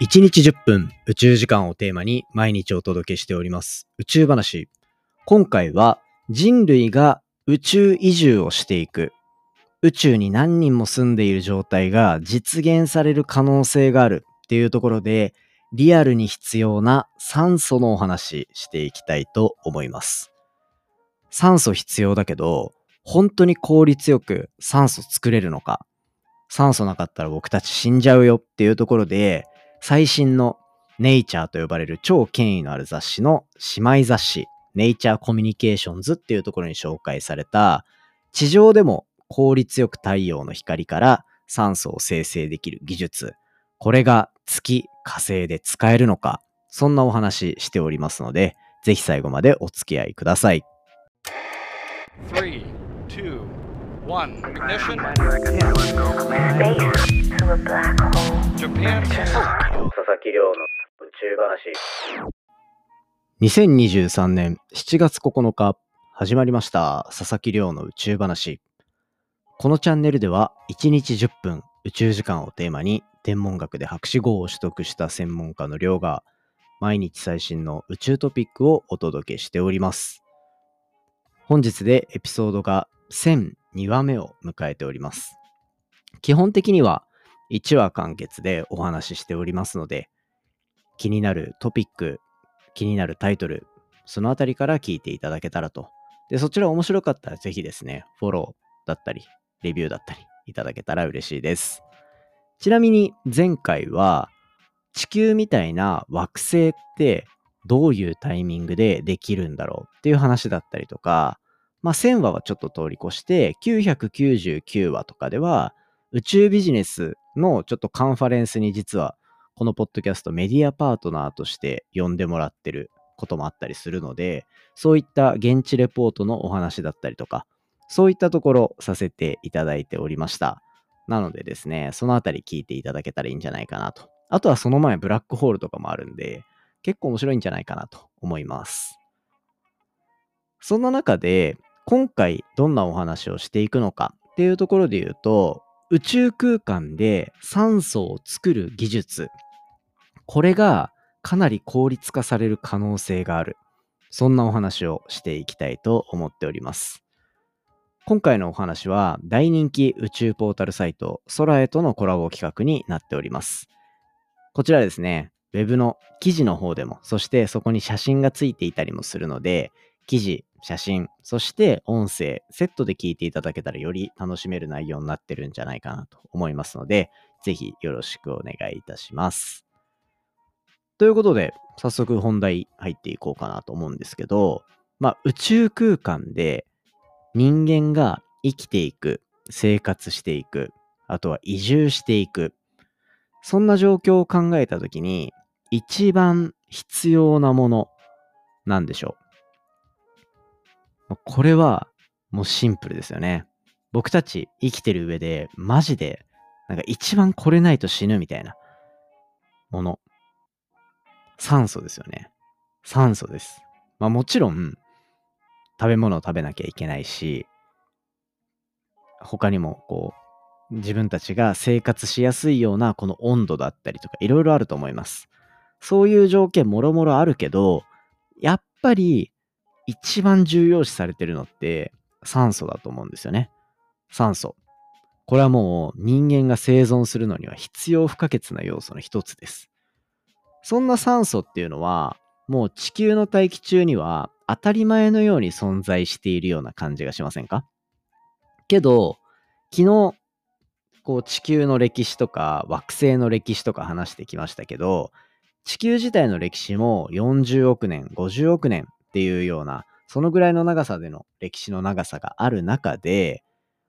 1日10分宇宙時間をテーマに毎日お届けしております宇宙話。今回は人類が宇宙移住をしていく。宇宙に何人も住んでいる状態が実現される可能性があるっていうところでリアルに必要な酸素のお話していきたいと思います。酸素必要だけど本当に効率よく酸素作れるのか酸素なかったら僕たち死んじゃうよっていうところで最新のネイチャーと呼ばれる超権威のある雑誌の姉妹雑誌、ネイチャーコミュニケーションズっていうところに紹介された、地上でも効率よく太陽の光から酸素を生成できる技術。これが月、火星で使えるのか、そんなお話しておりますので、ぜひ最後までお付き合いください。3 one. Ignition. Japan. 佐々木亮の宇宙話。2023年7月9日始まりました佐々木亮の宇宙話。このチャンネルでは1日10分宇宙時間をテーマに天文学で博士号を取得した専門家の亮が毎日最新の宇宙トピックをお届けしております。本日でエピソードが1000 2話目を迎えております。基本的には1話完結でお話ししておりますので、気になるトピック、気になるタイトル、そのあたりから聞いていただけたらと。で、そちら面白かったらぜひですね、フォローだったり、レビューだったりいただけたら嬉しいです。ちなみに前回は地球みたいな惑星ってどういうタイミングでできるんだろうっていう話だったりとか、まあ、1000話はちょっと通り越して、999話とかでは、宇宙ビジネスのちょっとカンファレンスに実は、このポッドキャストメディアパートナーとして呼んでもらってることもあったりするので、そういった現地レポートのお話だったりとか、そういったところさせていただいておりました。なのでですね、そのあたり聞いていただけたらいいんじゃないかなと。あとはその前ブラックホールとかもあるんで、結構面白いんじゃないかなと思います。そんな中で、今回どんなお話をしていくのかっていうところで言うと、宇宙空間で酸素を作る技術、これがかなり効率化される可能性がある。そんなお話をしていきたいと思っております。今回のお話は大人気宇宙ポータルサイト空へとのコラボ企画になっております。こちらですね、Web の記事の方でも、そしてそこに写真がついていたりもするので、記事、写真、そして音声、セットで聞いていただけたらより楽しめる内容になってるんじゃないかなと思いますので、ぜひよろしくお願いいたします。ということで、早速本題入っていこうかなと思うんですけど、まあ、宇宙空間で人間が生きていく、生活していく、あとは移住していく、そんな状況を考えたときに、一番必要なものなんでしょうこれはもうシンプルですよね。僕たち生きてる上でマジでなんか一番これないと死ぬみたいなもの。酸素ですよね。酸素です。まあもちろん食べ物を食べなきゃいけないし、他にもこう自分たちが生活しやすいようなこの温度だったりとかいろいろあると思います。そういう条件もろもろあるけど、やっぱり一番重要視されてるのって酸素だと思うんですよね。酸素。これはもう人間が生存するのには必要不可欠な要素の一つです。そんな酸素っていうのはもう地球の大気中には当たり前のように存在しているような感じがしませんか？けど、昨日、こう地球の歴史とか惑星の歴史とか話してきましたけど、地球自体の歴史も40億年、50億年っていうような、そのぐらいの長さでの歴史の長さがある中で、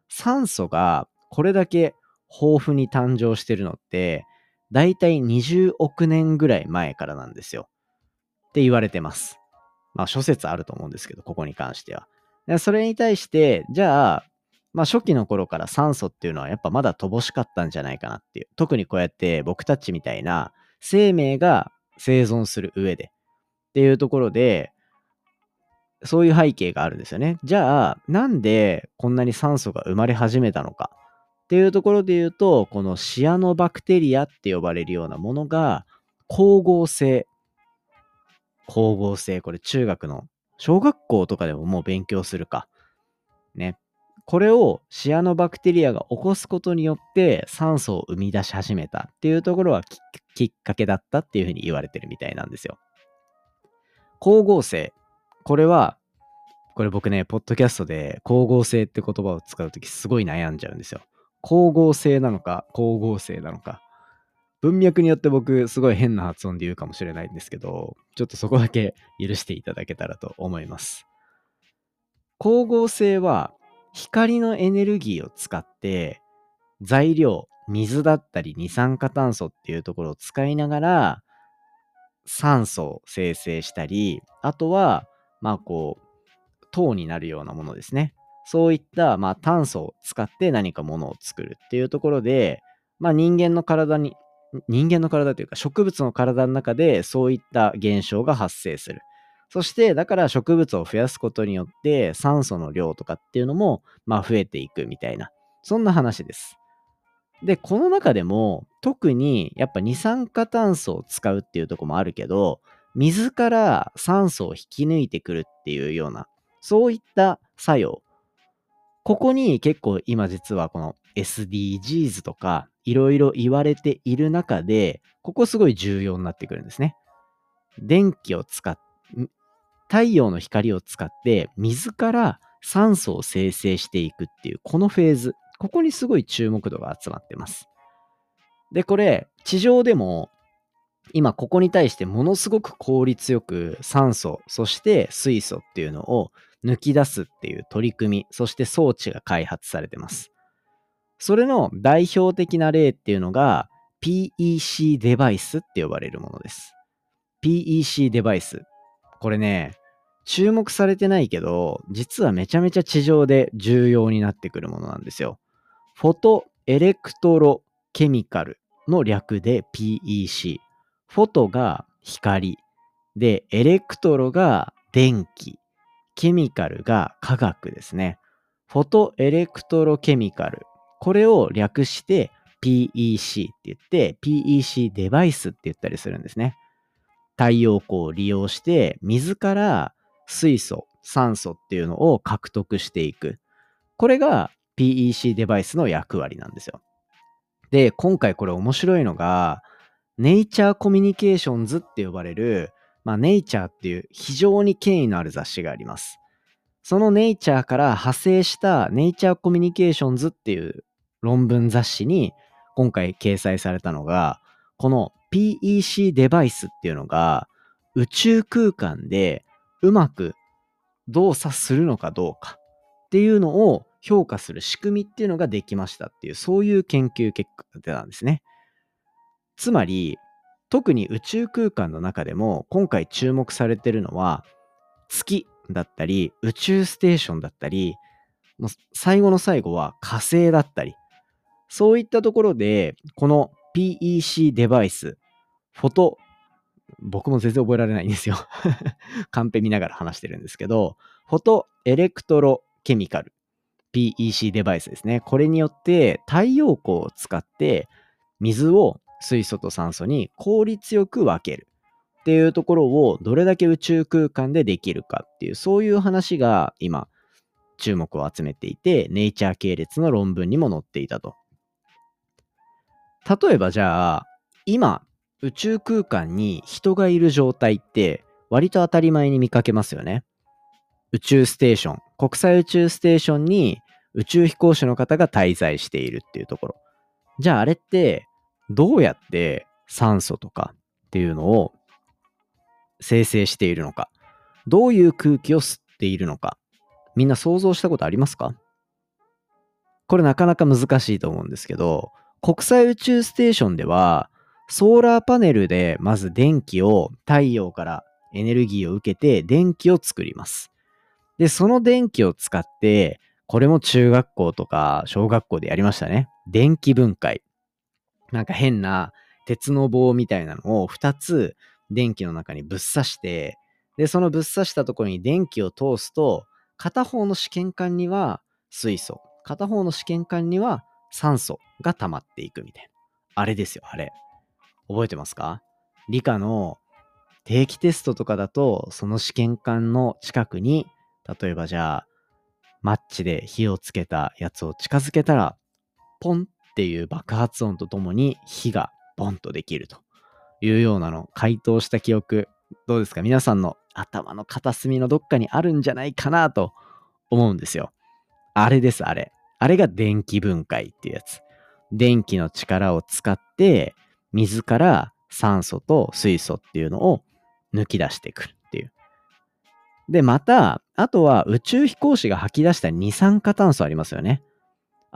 酸素がこれだけ豊富に誕生してるのって、だいたい20億年ぐらい前からなんですよ。って言われてます。まあ諸説あると思うんですけど、ここに関しては。それに対して、じゃあ、まあ初期の頃から酸素っていうのはやっぱまだ乏しかったんじゃないかなっていう。特にこうやって僕たちみたいな生命が生存する上でっていうところで、そういう背景があるんですよね。じゃあ、なんでこんなに酸素が生まれ始めたのかっていうところで言うと、このシアノバクテリアって呼ばれるようなものが光合成。光合成。これ中学の、小学校とかでももう勉強するか。ね。これをシアノバクテリアが起こすことによって酸素を生み出し始めたっていうところはきっかけだったっていうふうに言われてるみたいなんですよ。光合成。これは、これ僕ね、ポッドキャストで光合成って言葉を使うときすごい悩んじゃうんですよ。光合成なのか、光合成なのか。文脈によって僕、すごい変な発音で言うかもしれないんですけど、ちょっとそこだけ許していただけたらと思います。光合成は、光のエネルギーを使って、材料、水だったり二酸化炭素っていうところを使いながら、酸素を生成したり、あとは、まあこう、糖になるようなものですね。そういった、まあ、炭素を使って何かものを作るっていうところで、まあ、人間の体に人間の体というか植物の体の中でそういった現象が発生する。そしてだから植物を増やすことによって酸素の量とかっていうのもまあ増えていくみたいなそんな話です。でこの中でも特にやっぱ二酸化炭素を使うっていうとこもあるけど水から酸素を引き抜いてくるっていうようなそういった作用ここに結構今実はこの SDGs とかいろいろ言われている中で、ここすごい重要になってくるんですね。電気を使っ、太陽の光を使って水から酸素を生成していくっていうこのフェーズ、ここにすごい注目度が集まってます。で、これ、地上でも今ここに対してものすごく効率よく酸素、そして水素っていうのを抜き出すっていう取り組み、そして装置が開発されてます。それの代表的な例っていうのが PEC デバイスって呼ばれるものです。PEC デバイス。これね、注目されてないけど、実はめちゃめちゃ地上で重要になってくるものなんですよ。フォトエレクトロケミカルの略で PEC。フォトが光。で、エレクトロが電気。ケミカルが化学ですね。フォトエレクトロケミカル。これを略して PEC って言って、PEC デバイスって言ったりするんですね。太陽光を利用して水から水素、酸素っていうのを獲得していく。これが PEC デバイスの役割なんですよ。で、今回これ面白いのが、ネイチャーコミュニケーションズって呼ばれる、まあ、ネイチャーっていう非常に権威のある雑誌があります。そのネイチャーから派生したネイチャーコミュニケーションズっていう論文雑誌に今回掲載されたのが、この PEC デバイスっていうのが宇宙空間でうまく動作するのかどうかっていうのを評価する仕組みっていうのができましたっていう、そういう研究結果が出たんですね。つまり、特に宇宙空間の中でも今回注目されてるのは月だったり、宇宙ステーションだったり、もう最後の最後は火星だったり、そういったところで、この PEC デバイス、フォト、僕も全然覚えられないんですよ カンペ見ながら話してるんですけど、フォトエレクトロケミカル、PEC デバイスですね。これによって太陽光を使って水を水素と酸素に効率よく分ける。っていうところをどれだけ宇宙空間でできるかっていう、そういう話が今、注目を集めていて、ネイチャー系列の論文にも載っていたと。例えばじゃあ、今、宇宙空間に人がいる状態って割と当たり前に見かけますよね。宇宙ステーション、国際宇宙ステーションに宇宙飛行士の方が滞在しているっていうところ。じゃああれってどうやって酸素とかっていうのを生成しているのか、どういう空気を吸っているのか、みんな想像したことありますか？これなかなか難しいと思うんですけど、国際宇宙ステーションでは、ソーラーパネルでまず電気を太陽からエネルギーを受けて電気を作ります。で、その電気を使って、これも中学校とか小学校でやりましたね。電気分解。なんか変な鉄の棒みたいなのを2つ電気の中にぶっ刺して、で、そのぶっ刺したところに電気を通すと、片方の試験管には水素、片方の試験管には酸素が溜まっていくみたいな。あれですよ、あれ。覚えてますか？理科の定期テストとかだと、その試験管の近くに、例えばじゃあ、マッチで火をつけたやつを近づけたら、ポンっていう爆発音とともに火がボンとできるというようなの回答した記憶、どうですか？皆さんの頭の片隅のどっかにあるんじゃないかなと思うんですよ。あれです、あれ。あれが電気分解っていうやつ。電気の力を使って水から酸素と水素っていうのを抜き出してくるっていう。で、また、あとは宇宙飛行士が吐き出した二酸化炭素ありますよね。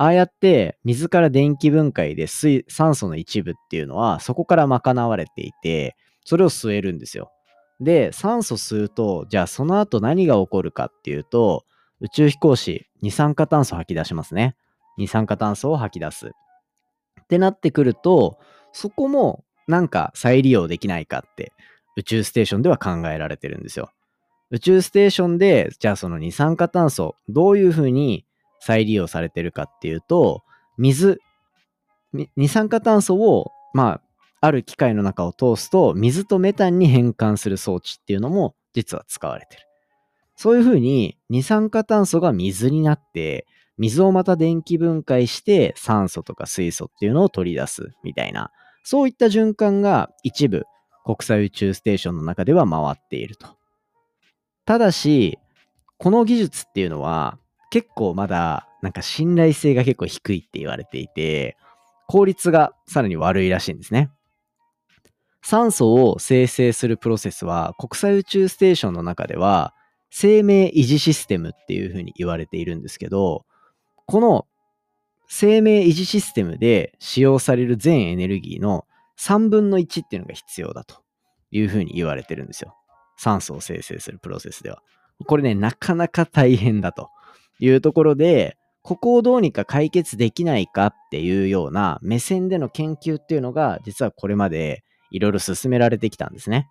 ああやって水から電気分解で水酸素の一部っていうのはそこから賄われていて、それを吸えるんですよ。で、酸素吸うと、じゃあその後何が起こるかっていうと、宇宙飛行士、二酸化炭素吐き出しますね。二酸化炭素を吐き出す。ってなってくると、そこもなんか再利用できないかって宇宙ステーションでは考えられてるんですよ。宇宙ステーションで、じゃあその二酸化炭素、どういうふうに再利用されてるかっていうと、水、二酸化炭素を、まあ、ある機械の中を通すと、水とメタンに変換する装置っていうのも実は使われてる。そういうふうに二酸化炭素が水になって、水をまた電気分解して酸素とか水素っていうのを取り出すみたいな、そういった循環が一部国際宇宙ステーションの中では回っていると。ただし、この技術っていうのは結構まだなんか信頼性が結構低いって言われていて、効率がさらに悪いらしいんですね。酸素を生成するプロセスは国際宇宙ステーションの中では生命維持システムっていうふうに言われているんですけど、この生命維持システムで使用される全エネルギーの3分の1っていうのが必要だというふうに言われてるんですよ。酸素を生成するプロセスでは。これね、なかなか大変だというところで、ここをどうにか解決できないかっていうような目線での研究っていうのが、実はこれまでいろいろ進められてきたんですね。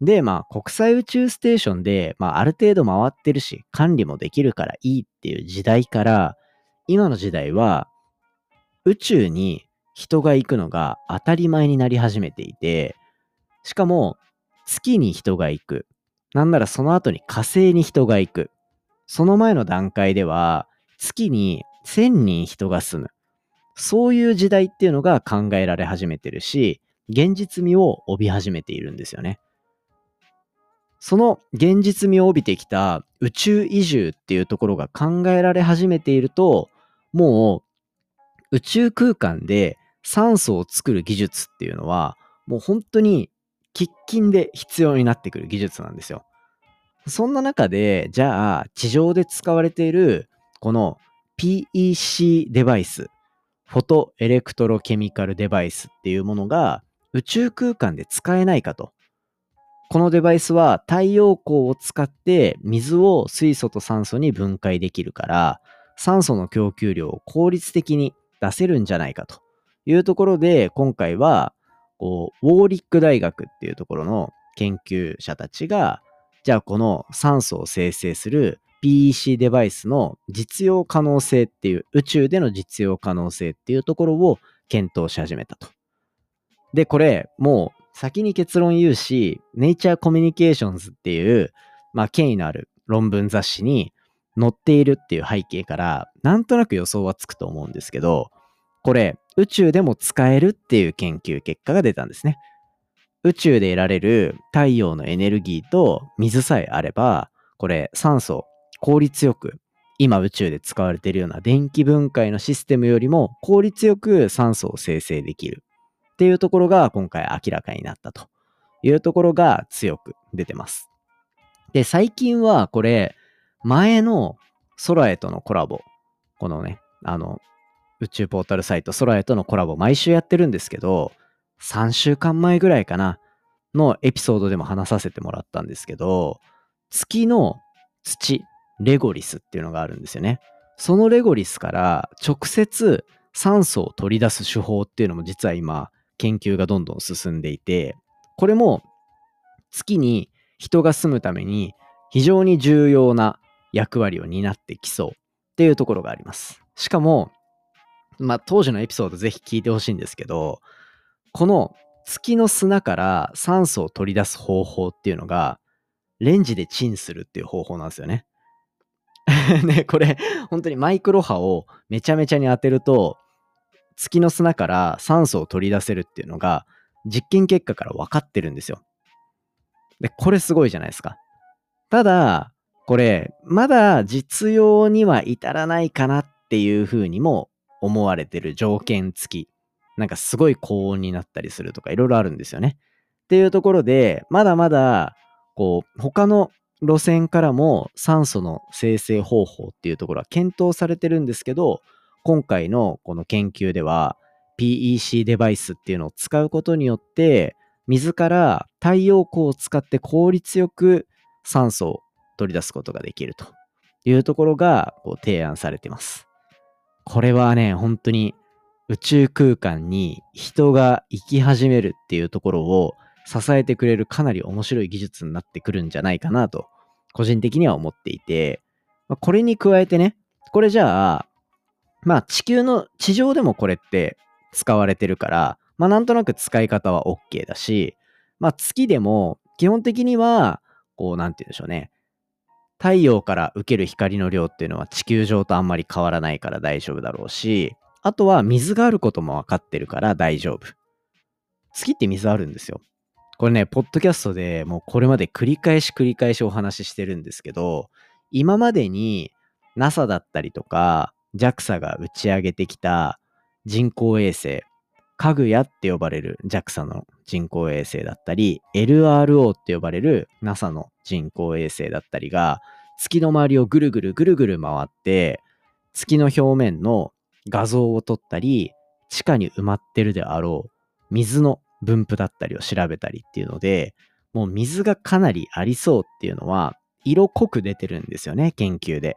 で、まあ、国際宇宙ステーションで、まあ、ある程度回ってるし、管理もできるからいいっていう時代から、今の時代は、宇宙に人が行くのが当たり前になり始めていて、しかも、月に人が行く。なんならその後に火星に人が行く。その前の段階では、月に1000人人が住む。そういう時代っていうのが考えられ始めてるし、現実味を帯び始めているんですよね。その現実味を帯びてきた宇宙移住っていうところが考えられ始めていると、もう宇宙空間で酸素を作る技術っていうのは、もう本当に喫緊で必要になってくる技術なんですよ。そんな中で、じゃあ、地上で使われている、この PEC デバイス、フォトエレクトロケミカルデバイスっていうものが宇宙空間で使えないかと。このデバイスは太陽光を使って水を水素と酸素に分解できるから、酸素の供給量を効率的に出せるんじゃないかというところで、今回は、こう、ウォーリック大学っていうところの研究者たちが、じゃあこの酸素を生成する PEC デバイスの実用可能性っていう、宇宙での実用可能性っていうところを検討し始めたと。で、これ、もう先に結論言うし、ネイチャーコミュニケーションズっていう、まあ、権威のある論文雑誌に載っているっていう背景から、なんとなく予想はつくと思うんですけど、これ、宇宙でも使えるっていう研究結果が出たんですね。宇宙で得られる太陽のエネルギーと水さえあれば、これ酸素効率よく、今宇宙で使われているような電気分解のシステムよりも効率よく酸素を生成できる。っていうところが今回明らかになったというところが強く出てます。で、最近はこれ、前の空へとのコラボ、このね、あの、宇宙ポータルサイト空へとのコラボ毎週やってるんですけど、3週間前ぐらいかな、のエピソードでも話させてもらったんですけど、月の土、レゴリスっていうのがあるんですよね。そのレゴリスから直接酸素を取り出す手法っていうのも実は今研究がどんどん進んでいて、これも月に人が住むために非常に重要な役割を担ってきそうっていうところがあります。しかも、まあ、当時のエピソードぜひ聞いてほしいんですけど、この月の砂から酸素を取り出す方法っていうのが、レンジでチンするっていう方法なんですよね。ね、これ、本当にマイクロ波をめちゃめちゃに当てると、月の砂から酸素を取り出せるっていうのが、実験結果から分かってるんですよ。で、これすごいじゃないですか。ただ、これ、まだ実用には至らないかなっていうふうにも思われてる条件付き。なんかすごい高温になったりするとかいろいろあるんですよね。っていうところで、まだまだ、こう、他の路線からも酸素の生成方法っていうところは検討されてるんですけど、今回のこの研究では PEC デバイスっていうのを使うことによって、水から太陽光を使って効率よく酸素を取り出すことができるというところがこう提案されています。これはね、本当に宇宙空間に人が生き始めるっていうところを支えてくれるかなり面白い技術になってくるんじゃないかなと、個人的には思っていて、これに加えてね、これじゃあ、まあ地球の地上でもこれって使われてるから、まあなんとなく使い方は OK だし、まあ月でも基本的には、こうなんて言うんでしょうね。太陽から受ける光の量っていうのは地球上とあんまり変わらないから大丈夫だろうし、あとは水があることも分かってるから大丈夫。月って水あるんですよ。これね、ポッドキャストでもうこれまで繰り返し繰り返しお話ししてるんですけど、今までに NASA だったりとか JAXA が打ち上げてきた人工衛星、かぐやって呼ばれる JAXA の人工衛星だったり、LRO って呼ばれる NASA の人工衛星だったりが、月の周りをぐるぐるぐるぐる回って、月の表面の画像を撮ったり、地下に埋まってるであろう水の分布だったりを調べたりっていうので、もう水がかなりありそうっていうのは、色濃く出てるんですよね、研究で。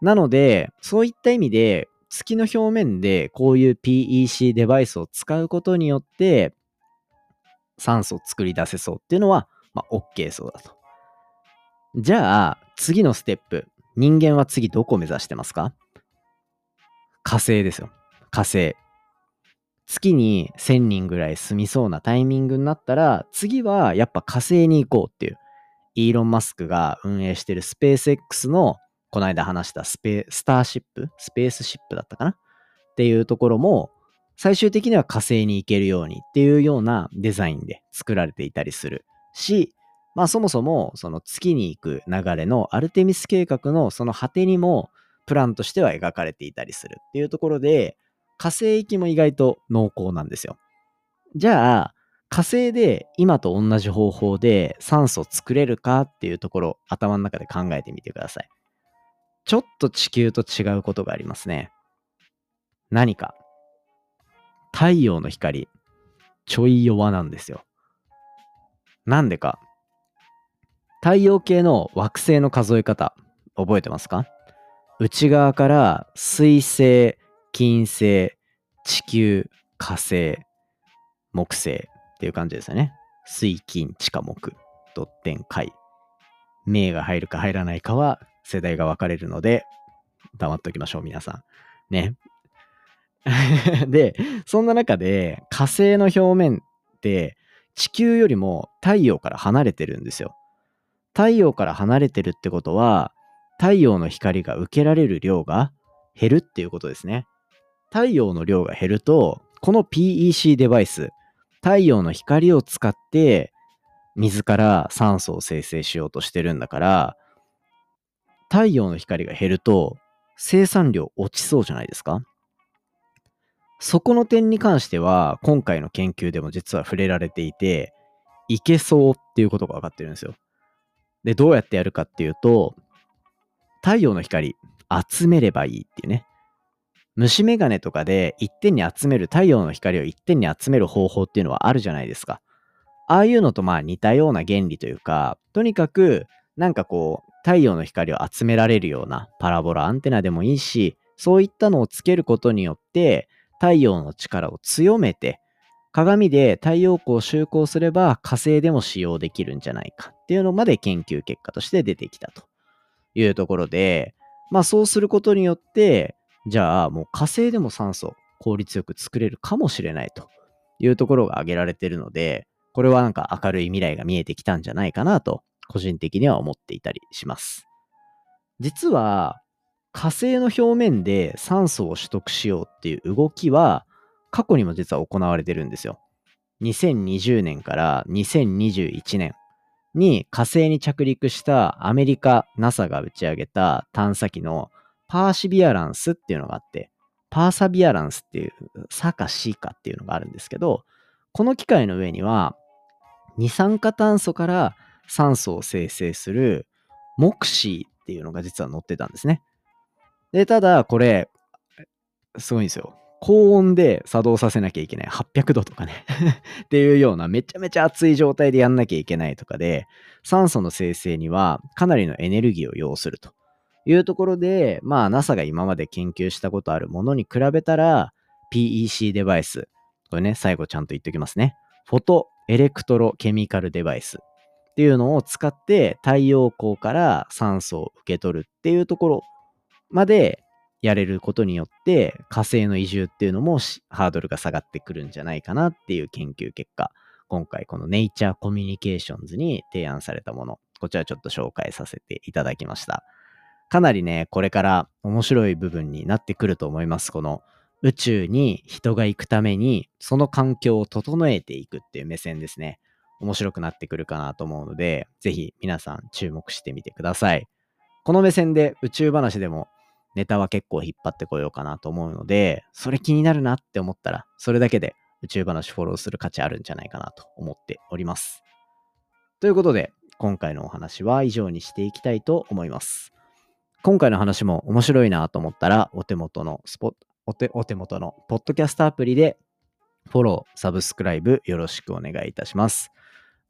なので、そういった意味で、月の表面でこういう PEC デバイスを使うことによって、酸素を作り出せそうっていうのは、まあ、OK そうだと。じゃあ、次のステップ。人間は次どこを目指してますか？火星ですよ。火星。月に1000人ぐらい住みそうなタイミングになったら、次はやっぱ火星に行こうっていう、イーロン・マスクが運営してるスペース X の、この間話したスペスターシップ？スペースシップだったかな？っていうところも、最終的には火星に行けるようにっていうようなデザインで作られていたりするし、まあそもそもその月に行く流れのアルテミス計画のその果てにもプランとしては描かれていたりするっていうところで、火星行きも意外と濃厚なんですよ。じゃあ、火星で今と同じ方法で酸素作れるかっていうところ頭の中で考えてみてください。ちょっと地球と違うことがありますね。何か。太陽の光、ちょい弱なんですよ。なんでか。太陽系の惑星の数え方、覚えてますか？内側から水星、金星、地球、火星、木星っていう感じですよね。水、金、地下、木、ドッテン、海。名が入るか入らないかは世代が分かれるので、黙っておきましょう、皆さん。ね。で、そんな中で火星の表面って地球よりも太陽から離れてるんですよ。太陽から離れてるってことは、太陽の光が受けられる量が減るっていうことですね。太陽の量が減ると、この PEC デバイス、太陽の光を使って水から酸素を生成しようとしてるんだから、太陽の光が減ると生産量落ちそうじゃないですかそこの点に関しては、今回の研究でも実は触れられていて、いけそうっていうことが分かってるんですよ。で、どうやってやるかっていうと、太陽の光集めればいいっていうね。虫眼鏡とかで一点に集める太陽の光を一点に集める方法っていうのはあるじゃないですか。ああいうのとまあ似たような原理というか、とにかくなんかこう太陽の光を集められるようなパラボラアンテナでもいいし、そういったのをつけることによって太陽の力を強めて鏡で太陽光を就航すれば火星でも使用できるんじゃないかっていうのまで研究結果として出てきたというところで、まあそうすることによって、じゃあもう火星でも酸素効率よく作れるかもしれないというところが挙げられているので、これはなんか明るい未来が見えてきたんじゃないかなと、個人的には思っていたりします。実は、火星の表面で酸素を取得しようっていう動きは、過去にも実は行われてるんですよ。2020年から2021年に火星に着陸したアメリカ NASA が打ち上げた探査機のパーシビアランスっていうのがあって、パーサビアランスっていう、サかシかっていうのがあるんですけど、この機械の上には、二酸化炭素から酸素を生成するモクシーっていうのが実は載ってたんですね。で、ただこれ、すごいんですよ。高温で作動させなきゃいけない。800度とかね っていうようなめちゃめちゃ熱い状態でやんなきゃいけないとかで、酸素の生成にはかなりのエネルギーを要するというところで、まあ NASA が今まで研究したことあるものに比べたら PEC デバイス、これね、最後ちゃんと言っておきますね。フォトエレクトロケミカルデバイスっていうのを使って太陽光から酸素を受け取るっていうところまでやれることによって火星の移住っていうのもハードルが下がってくるんじゃないかなっていう研究結果今回このネイチャーコミュニケーションズに提案されたものこちらちょっと紹介させていただきました。かなりねこれから面白い部分になってくると思います。この宇宙に人が行くためにその環境を整えていくっていう目線ですね。面白くなってくるかなと思うのでぜひ皆さん注目してみてください。この目線で宇宙話でもネタは結構引っ張ってこようかなと思うので、それ気になるなって思ったら、それだけで宇宙話フォローする価値あるんじゃないかなと思っております。ということで、今回のお話は以上にしていきたいと思います。今回の話も面白いなと思ったら、お手元のスポお手お手元のポッドキャストアプリでフォロー、サブスクライブよろしくお願いいたします。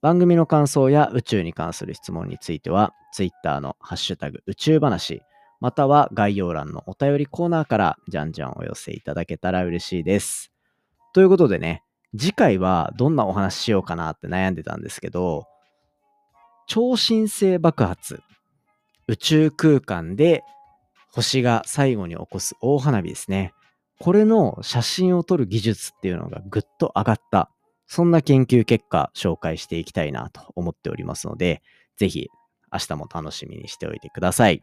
番組の感想や宇宙に関する質問については、Twitter のハッシュタグ宇宙話、または概要欄のお便りコーナーからじゃんじゃんお寄せいただけたら嬉しいです。ということでね、次回はどんなお話ししようかなって悩んでたんですけど、超新星爆発、宇宙空間で星が最後に起こす大花火ですね。これの写真を撮る技術っていうのがぐっと上がった。そんな研究結果紹介していきたいなと思っておりますので、ぜひ明日も楽しみにしておいてください。